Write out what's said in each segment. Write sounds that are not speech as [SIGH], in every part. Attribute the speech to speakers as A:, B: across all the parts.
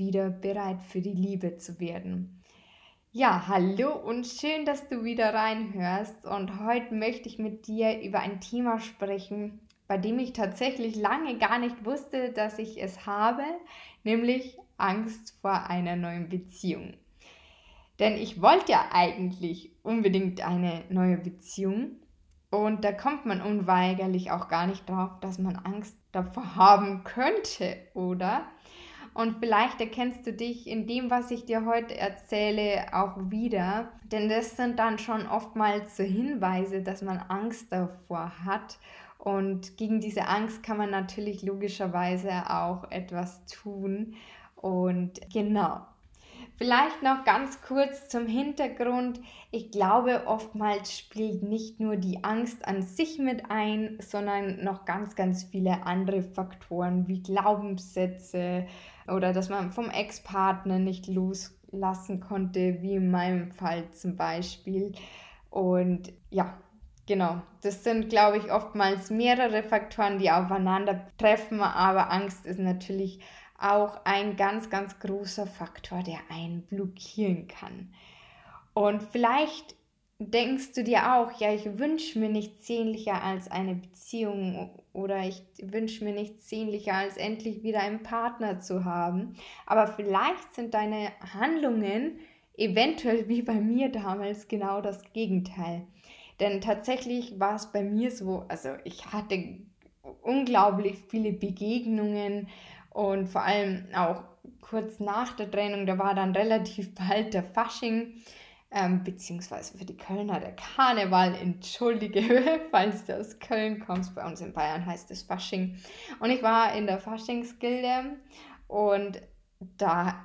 A: wieder bereit für die Liebe zu werden. Ja, hallo und schön, dass du wieder reinhörst. Und heute möchte ich mit dir über ein Thema sprechen, bei dem ich tatsächlich lange gar nicht wusste, dass ich es habe, nämlich Angst vor einer neuen Beziehung. Denn ich wollte ja eigentlich unbedingt eine neue Beziehung. Und da kommt man unweigerlich auch gar nicht drauf, dass man Angst davor haben könnte, oder? Und vielleicht erkennst du dich in dem, was ich dir heute erzähle, auch wieder. Denn das sind dann schon oftmals so Hinweise, dass man Angst davor hat. Und gegen diese Angst kann man natürlich logischerweise auch etwas tun. Und genau, Vielleicht noch ganz kurz zum Hintergrund. Ich glaube, oftmals spielt nicht nur die Angst an sich mit ein, sondern noch ganz, ganz viele andere Faktoren wie Glaubenssätze oder dass man vom Ex-Partner nicht loslassen konnte, wie in meinem Fall zum Beispiel. Und ja, Genau, das sind, glaube ich, oftmals mehrere Faktoren, die aufeinandertreffen, aber Angst ist natürlich auch ein ganz, ganz großer Faktor, der einen blockieren kann. Und vielleicht denkst du dir auch, ja, ich wünsche mir nichts sehnlicher als eine Beziehung oder ich wünsche mir nichts sehnlicher als endlich wieder einen Partner zu haben. Aber vielleicht sind deine Handlungen eventuell wie bei mir damals genau das Gegenteil. Denn tatsächlich war es bei mir so, also ich hatte unglaublich viele Begegnungen und vor allem auch kurz nach der Trennung, da war dann relativ [LAUGHS] bald der Fasching, ähm, beziehungsweise für die Kölner der Karneval, entschuldige, [LAUGHS] falls du aus Köln kommst, bei uns in Bayern heißt es Fasching. Und ich war in der Faschingsgilde und da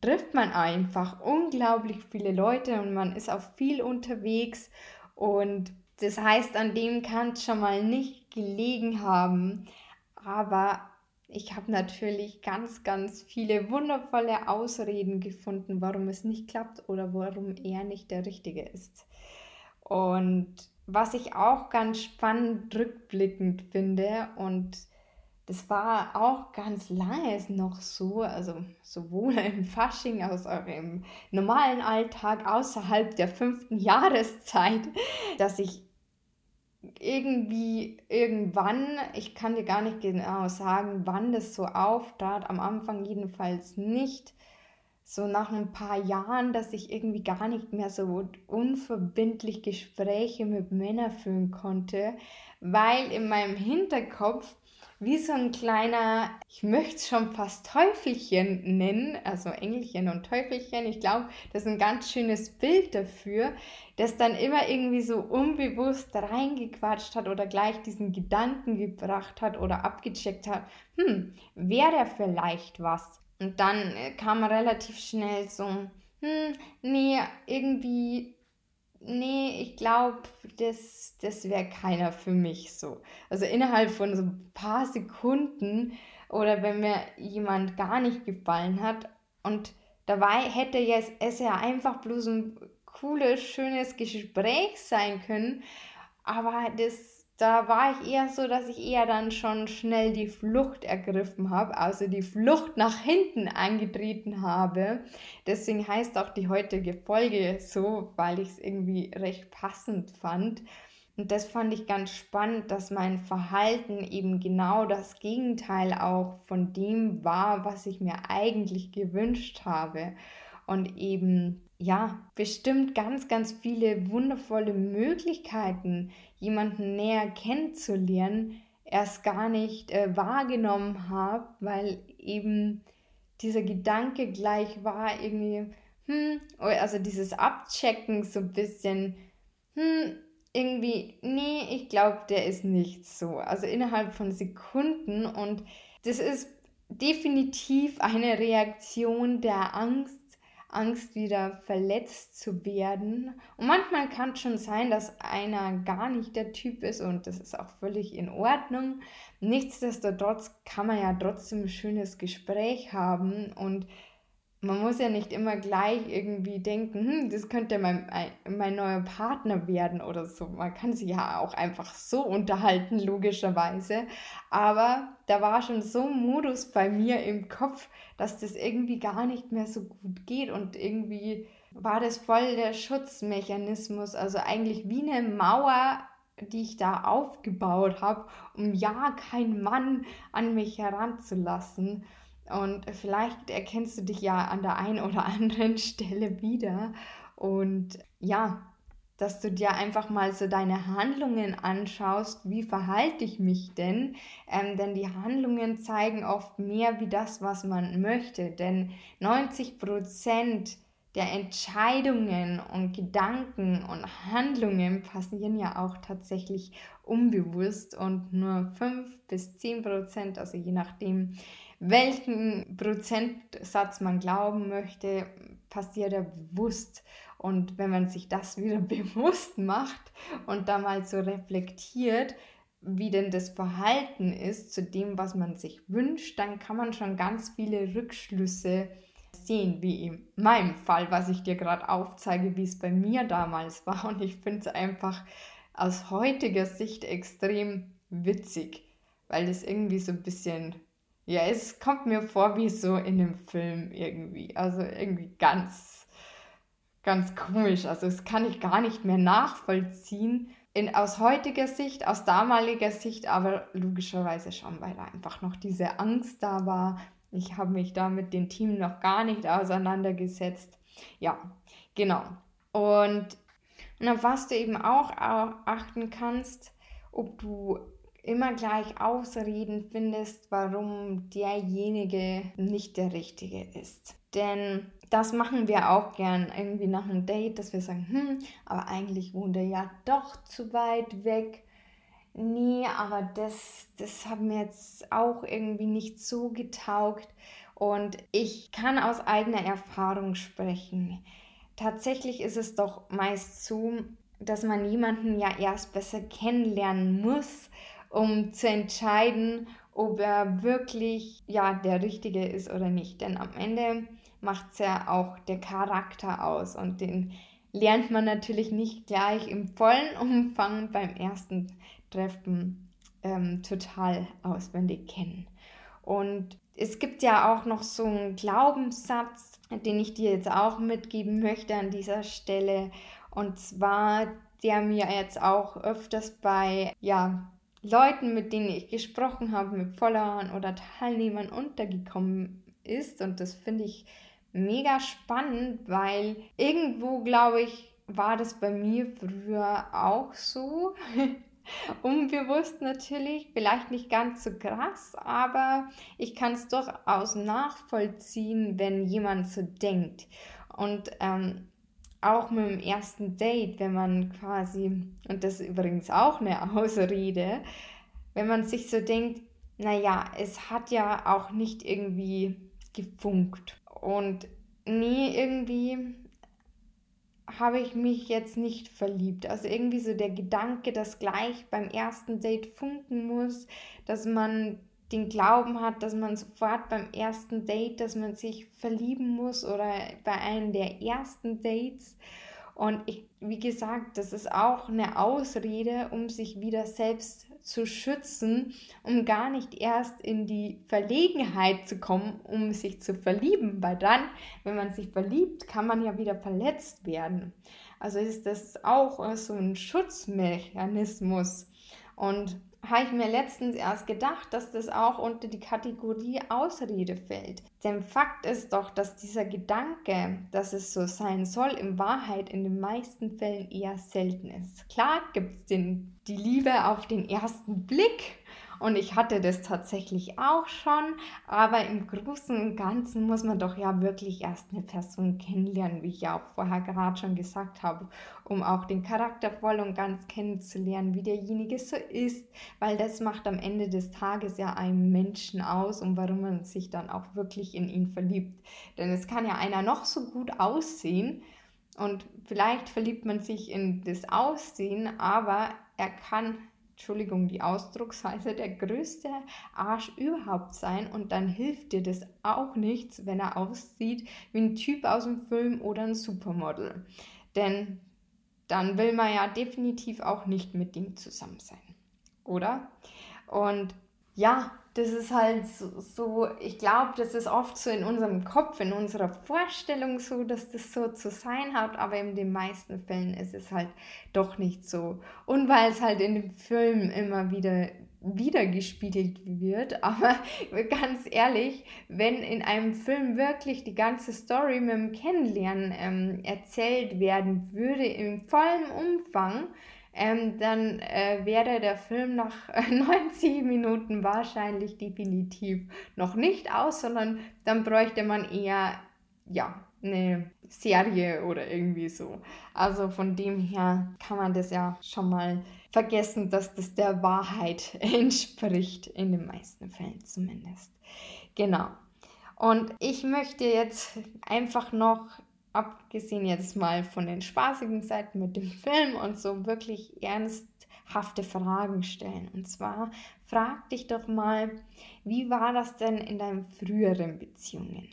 A: trifft man einfach unglaublich viele Leute und man ist auch viel unterwegs. Und das heißt, an dem kann es schon mal nicht gelegen haben, aber ich habe natürlich ganz, ganz viele wundervolle Ausreden gefunden, warum es nicht klappt oder warum er nicht der Richtige ist. Und was ich auch ganz spannend rückblickend finde und das war auch ganz lange noch so, also sowohl [LAUGHS] im Fasching als auch im normalen Alltag außerhalb der fünften Jahreszeit, dass ich irgendwie irgendwann, ich kann dir gar nicht genau sagen, wann das so auftrat, am Anfang jedenfalls nicht, so nach ein paar Jahren, dass ich irgendwie gar nicht mehr so unverbindlich Gespräche mit Männern führen konnte, weil in meinem Hinterkopf wie so ein kleiner, ich möchte es schon fast Teufelchen nennen, also Engelchen und Teufelchen. Ich glaube, das ist ein ganz schönes Bild dafür, das dann immer irgendwie so unbewusst reingequatscht hat oder gleich diesen Gedanken gebracht hat oder abgecheckt hat, hm, wäre vielleicht was. Und dann äh, kam relativ schnell so, hm, nee, irgendwie nee, ich glaube, das, das wäre keiner für mich so. Also innerhalb von so ein paar Sekunden oder wenn mir jemand gar nicht gefallen hat und dabei hätte jetzt es ja einfach bloß ein cooles, schönes Gespräch sein können, aber das da war ich eher so, dass ich eher dann schon schnell die Flucht ergriffen habe, also die Flucht nach hinten angetreten habe. Deswegen heißt auch die heutige Folge so, weil ich es irgendwie recht passend fand. Und das fand ich ganz spannend, dass mein Verhalten eben genau das Gegenteil auch von dem war, was ich mir eigentlich gewünscht habe. Und eben ja, bestimmt ganz, ganz viele wundervolle Möglichkeiten, jemanden näher kennenzulernen, erst gar nicht äh, wahrgenommen habe, weil eben dieser Gedanke gleich war, irgendwie, hm, also dieses Abchecken so ein bisschen, hm, irgendwie, nee, ich glaube, der ist nicht so. Also innerhalb von Sekunden und das ist definitiv eine Reaktion der Angst Angst wieder verletzt zu werden. Und manchmal kann es schon sein, dass einer gar nicht der Typ ist und das ist auch völlig in Ordnung. Nichtsdestotrotz kann man ja trotzdem ein schönes Gespräch haben und man muss ja nicht immer gleich irgendwie denken, hm, das könnte mein, mein neuer Partner werden oder so. Man kann sich ja auch einfach so unterhalten, logischerweise. Aber da war schon so ein Modus bei mir im Kopf, dass das irgendwie gar nicht mehr so gut geht und irgendwie war das voll der Schutzmechanismus, also eigentlich wie eine Mauer, die ich da aufgebaut habe, um ja keinen Mann an mich heranzulassen. Und vielleicht erkennst du dich ja an der einen oder anderen [LAUGHS] Stelle wieder. Und ja, dass du dir einfach mal so deine Handlungen anschaust, wie verhalte ich mich denn? Ähm, denn die Handlungen zeigen oft mehr wie das, was man möchte. Denn 90 Prozent der Entscheidungen und Gedanken und Handlungen passieren ja auch tatsächlich unbewusst und nur 5 bis 10 Prozent, also je nachdem, welchen Prozentsatz man glauben möchte, passiert er bewusst. Und wenn man sich das wieder [LAUGHS] bewusst macht und da mal so reflektiert, wie denn das Verhalten ist zu dem, was man sich wünscht, dann kann man schon ganz viele Rückschlüsse sehen, wie in meinem Fall, was ich dir gerade aufzeige, wie es bei mir damals war. Und ich finde es einfach aus heutiger Sicht extrem witzig, weil es irgendwie so ein bisschen ja, es kommt mir vor wie so in einem Film irgendwie. Also irgendwie ganz, ganz komisch. Also das kann ich gar nicht mehr nachvollziehen. In, aus heutiger Sicht, aus damaliger Sicht, aber logischerweise schon, weil da einfach noch diese Angst da war. Ich habe mich da mit dem Team noch gar nicht auseinandergesetzt. Ja, genau. Und, und auf was du eben auch achten kannst, ob du immer gleich Ausreden findest, warum derjenige nicht der Richtige ist. Denn das machen wir auch gern irgendwie nach einem Date, dass wir sagen, hm, aber eigentlich wohnt er ja doch zu weit weg. Nee, aber das, das hat mir jetzt auch irgendwie nicht so getaugt. Und ich kann aus eigener Erfahrung sprechen. Tatsächlich ist es doch meist so, dass man jemanden ja erst besser kennenlernen muss um zu entscheiden, ob er wirklich ja der Richtige ist oder nicht. Denn am Ende macht es ja auch der Charakter aus und den lernt man natürlich nicht gleich im vollen Umfang beim ersten Treffen ähm, total auswendig kennen. Und es gibt ja auch noch so einen Glaubenssatz, den ich dir jetzt auch mitgeben möchte an dieser Stelle. Und zwar, der mir jetzt auch öfters bei ja, Leuten, mit denen ich gesprochen habe, mit Followern oder Teilnehmern untergekommen ist. Und das finde ich mega spannend, weil irgendwo, glaube ich, war das bei mir früher auch so. [LAUGHS] Unbewusst natürlich, vielleicht nicht ganz so krass, aber ich kann es durchaus nachvollziehen, wenn jemand so denkt. Und ähm, auch mit dem ersten Date, wenn man quasi, und das ist übrigens auch eine [LAUGHS] Ausrede, wenn man sich so denkt, naja, es hat ja auch nicht irgendwie gefunkt. Und nee, irgendwie habe ich mich jetzt nicht verliebt. Also irgendwie so der Gedanke, dass gleich beim ersten Date funken muss, dass man den Glauben hat, dass man sofort beim ersten Date, dass man sich verlieben muss oder bei einem der ersten Dates. Und ich, wie gesagt, das ist auch eine Ausrede, um sich wieder selbst zu schützen, um gar nicht erst in die Verlegenheit zu kommen, um sich zu verlieben. Weil dann, wenn man sich verliebt, kann man ja wieder verletzt werden. Also ist das auch so ein Schutzmechanismus. Und habe ich mir letztens erst gedacht, dass das auch unter die Kategorie Ausrede fällt. Denn Fakt ist doch, dass dieser Gedanke, dass es so sein soll, in Wahrheit in den meisten Fällen eher selten ist. Klar gibt es die Liebe auf den ersten Blick Und ich hatte das tatsächlich auch schon, aber im Großen und Ganzen muss man doch ja wirklich erst eine Person kennenlernen, wie ich ja auch vorher gerade schon gesagt habe, um auch den Charakter voll und ganz kennenzulernen, wie derjenige so ist, weil das macht am Ende des Tages ja einen Menschen aus und warum man sich dann auch wirklich in ihn verliebt. Denn es kann ja einer noch so gut aussehen, und vielleicht verliebt man sich in das Aussehen, aber er kann, Entschuldigung, die Ausdrucksweise, der größte Arsch überhaupt sein und dann hilft dir das auch nichts, wenn er aussieht wie ein Typ aus dem Film oder ein Supermodel. Denn dann will man ja definitiv auch nicht mit ihm zusammen sein. Oder? Und ja, das ist halt so, so ich glaube, das ist oft so in unserem Kopf, in unserer Vorstellung so, dass das so zu sein hat, aber in den meisten Fällen ist es halt doch nicht so. Und weil es halt in dem Film immer wieder wiedergespiegelt wird, [LAUGHS] aber ganz ehrlich, wenn in einem Film wirklich die ganze Story mit dem Kennenlernen ähm, erzählt werden würde im vollen Umfang, ähm, dann äh, wäre der Film nach 90 [LAUGHS] Minuten wahrscheinlich definitiv noch nicht aus, sondern dann bräuchte man eher, ja, eine Serie oder irgendwie so. Also von dem her kann man das ja schon mal vergessen, dass das der Wahrheit [LAUGHS] entspricht, in den meisten Fällen zumindest. Genau. Und ich möchte jetzt einfach noch abgesehen jetzt mal von den spaßigen Seiten mit dem Film und so wirklich ernsthafte Fragen stellen. Und zwar frag dich doch mal, wie war das denn in deinen früheren Beziehungen?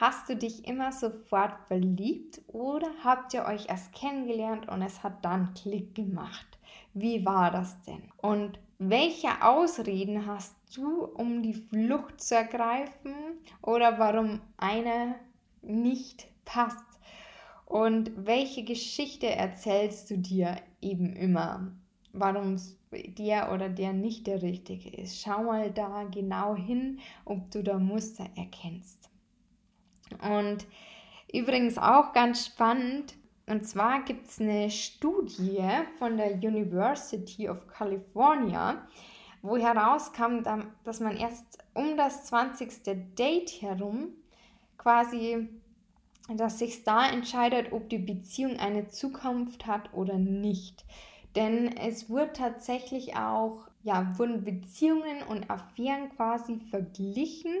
A: Hast du dich immer sofort verliebt oder habt ihr euch erst kennengelernt und es hat dann Klick gemacht? Wie war das denn? Und welche Ausreden hast du, um die Flucht zu ergreifen oder warum eine nicht passt. Und welche Geschichte erzählst du dir eben immer? Warum der oder der nicht der richtige ist. Schau mal da genau hin, ob du da Muster erkennst. Und übrigens auch ganz spannend, und zwar gibt es eine Studie von der University of California, wo herauskam, dass man erst um das 20. Date herum quasi dass sich da entscheidet, ob die Beziehung eine Zukunft hat oder nicht. Denn es wurde tatsächlich auch, ja, wurden Beziehungen und Affären quasi verglichen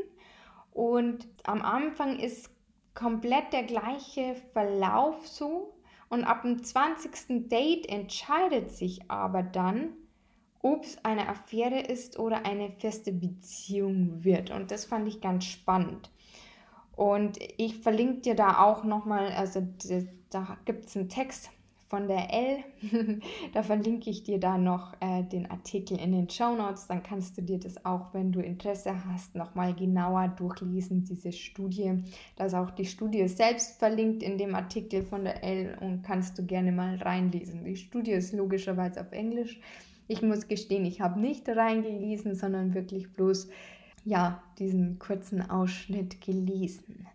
A: und am Anfang ist komplett der gleiche Verlauf so und ab dem 20. Date entscheidet sich aber dann, ob es eine Affäre ist oder eine feste Beziehung wird. Und das fand ich ganz spannend. Und ich verlinke dir da auch nochmal, also da gibt es einen Text von der L, [LAUGHS] da verlinke ich dir da noch äh, den Artikel in den Show Notes. Dann kannst du dir das auch, wenn du Interesse hast, nochmal genauer durchlesen, diese Studie. Da ist auch die Studie selbst verlinkt in dem Artikel von der L und kannst du gerne mal reinlesen. Die Studie ist logischerweise auf Englisch. Ich muss gestehen, ich habe nicht reingelesen, sondern wirklich bloß ja, diesen kurzen Ausschnitt gelesen.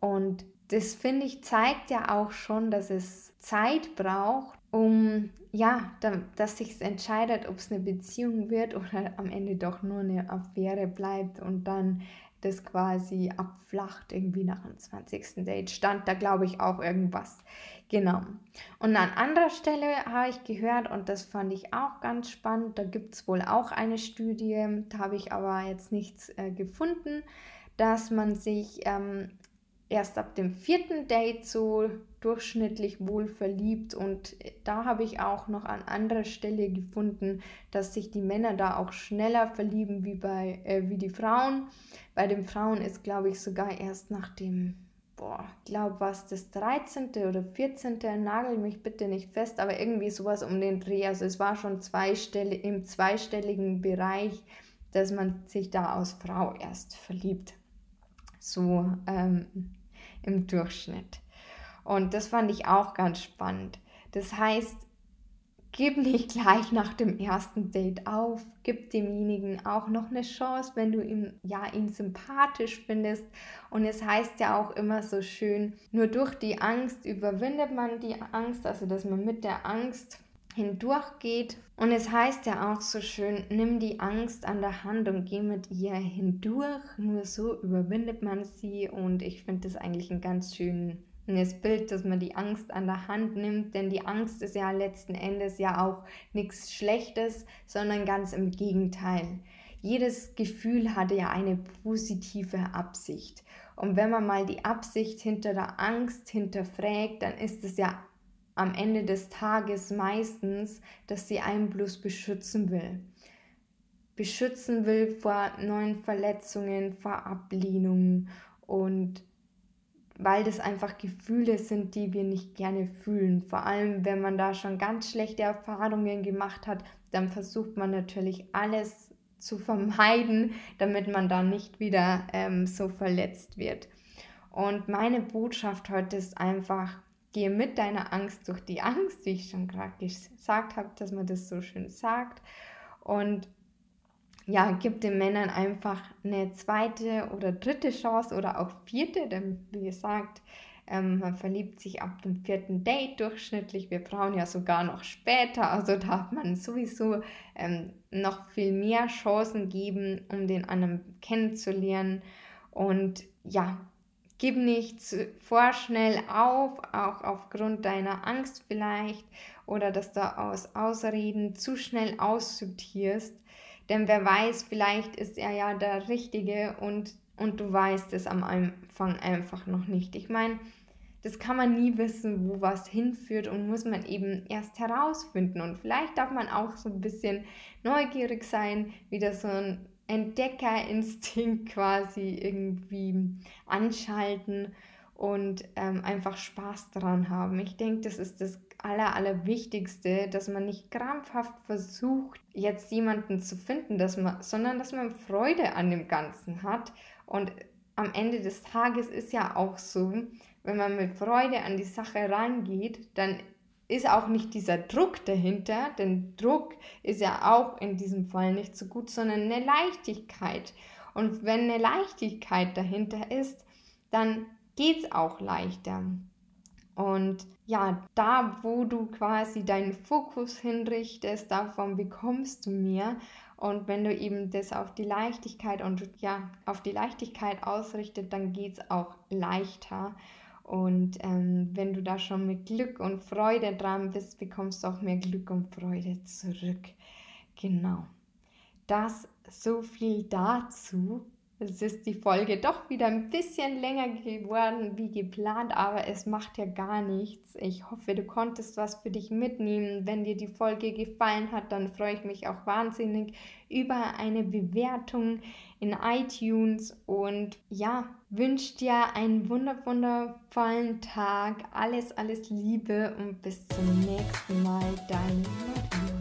A: Und das finde ich zeigt ja auch schon, dass es Zeit braucht, um ja, dass sich entscheidet, ob es eine Beziehung wird oder am Ende doch nur eine Affäre bleibt und dann das quasi abflacht irgendwie nach dem 20. Date. Stand da, glaube ich, auch irgendwas. Genau. Und an anderer Stelle habe ich gehört, und das fand ich auch ganz spannend, da gibt es wohl auch eine Studie, da habe ich aber jetzt nichts äh, gefunden, dass man sich ähm, erst ab dem vierten Date so durchschnittlich wohl verliebt und da habe ich auch noch an anderer Stelle gefunden, dass sich die Männer da auch schneller verlieben wie bei äh, wie die Frauen. Bei den Frauen ist glaube ich sogar erst nach dem boah, glaube was das 13. oder 14. nagel mich bitte nicht fest, aber irgendwie sowas um den Dreh. Also es war schon zweistellig, im zweistelligen Bereich, dass man sich da als Frau erst verliebt. So ähm, im Durchschnitt. Und das fand ich auch ganz spannend. Das heißt, gib nicht gleich nach dem ersten Date auf, gib demjenigen auch noch eine Chance, wenn du ihn, ja, ihn sympathisch findest. Und es heißt ja auch immer so schön, nur durch die Angst überwindet man die Angst, also dass man mit der Angst hindurchgeht. Und es heißt ja auch so schön, nimm die Angst an der Hand und geh mit ihr hindurch. Nur so überwindet man sie. Und ich finde das eigentlich ein ganz schönes Bild, dass man die Angst an der Hand nimmt. Denn die Angst ist ja letzten Endes ja auch nichts Schlechtes, sondern ganz im Gegenteil. Jedes Gefühl hatte ja eine positive Absicht. Und wenn man mal die Absicht hinter der Angst hinterfragt, dann ist es ja am Ende des Tages meistens, dass sie einen bloß beschützen will. Beschützen will vor neuen Verletzungen, vor Ablehnungen und weil das einfach Gefühle sind, die wir nicht gerne fühlen. Vor allem, wenn man da schon ganz schlechte Erfahrungen gemacht hat, dann versucht man natürlich alles zu vermeiden, damit man da nicht wieder ähm, so verletzt wird. Und meine Botschaft heute ist einfach, gehe mit deiner Angst durch die Angst, wie ich schon gerade gesagt habe, dass man das so schön sagt. Und ja, gib den Männern einfach eine zweite oder dritte Chance oder auch vierte, denn wie gesagt, ähm, man verliebt sich ab dem vierten Date durchschnittlich. Wir brauchen ja sogar noch später, also darf man sowieso ähm, noch viel mehr Chancen geben, um den anderen kennenzulernen. Und ja, Gib nicht vorschnell auf, auch aufgrund deiner Angst vielleicht oder dass du aus Ausreden zu schnell aussortierst. Denn wer weiß, vielleicht ist er ja der Richtige und, und du weißt es am Anfang einfach noch nicht. Ich meine, das kann man nie wissen, wo was hinführt und muss man eben erst herausfinden. Und vielleicht darf man auch so ein bisschen neugierig sein, wieder so ein Entdeckerinstinkt [LAUGHS] quasi irgendwie anschalten und ähm, einfach Spaß daran haben. Ich denke, das ist das Aller, Allerwichtigste, dass man nicht krampfhaft versucht, jetzt jemanden zu finden, dass man, sondern dass man Freude an dem Ganzen hat. Und am Ende des Tages ist ja auch so, wenn man mit Freude an die Sache rangeht, dann ist auch nicht dieser Druck dahinter, denn Druck ist ja auch in diesem Fall nicht so gut, sondern eine Leichtigkeit. Und wenn eine Leichtigkeit dahinter ist, dann geht es auch leichter. Und ja, da, wo du quasi deinen Fokus hinrichtest, davon bekommst du mehr. Und wenn du eben das auf die Leichtigkeit und ja, auf die Leichtigkeit ausrichtet, dann geht es auch leichter. Und ähm, wenn du da schon mit Glück und Freude dran bist, bekommst du auch mehr Glück und Freude zurück. Genau. Das so viel dazu. Es ist die Folge doch wieder ein bisschen länger geworden wie geplant, aber es macht ja gar nichts. Ich hoffe, du konntest was für dich mitnehmen. Wenn dir die Folge gefallen hat, dann freue ich mich auch wahnsinnig über eine Bewertung in iTunes und ja, wünsche dir einen wundervollen Tag. Alles, alles Liebe und bis zum nächsten Mal. Dein Maria.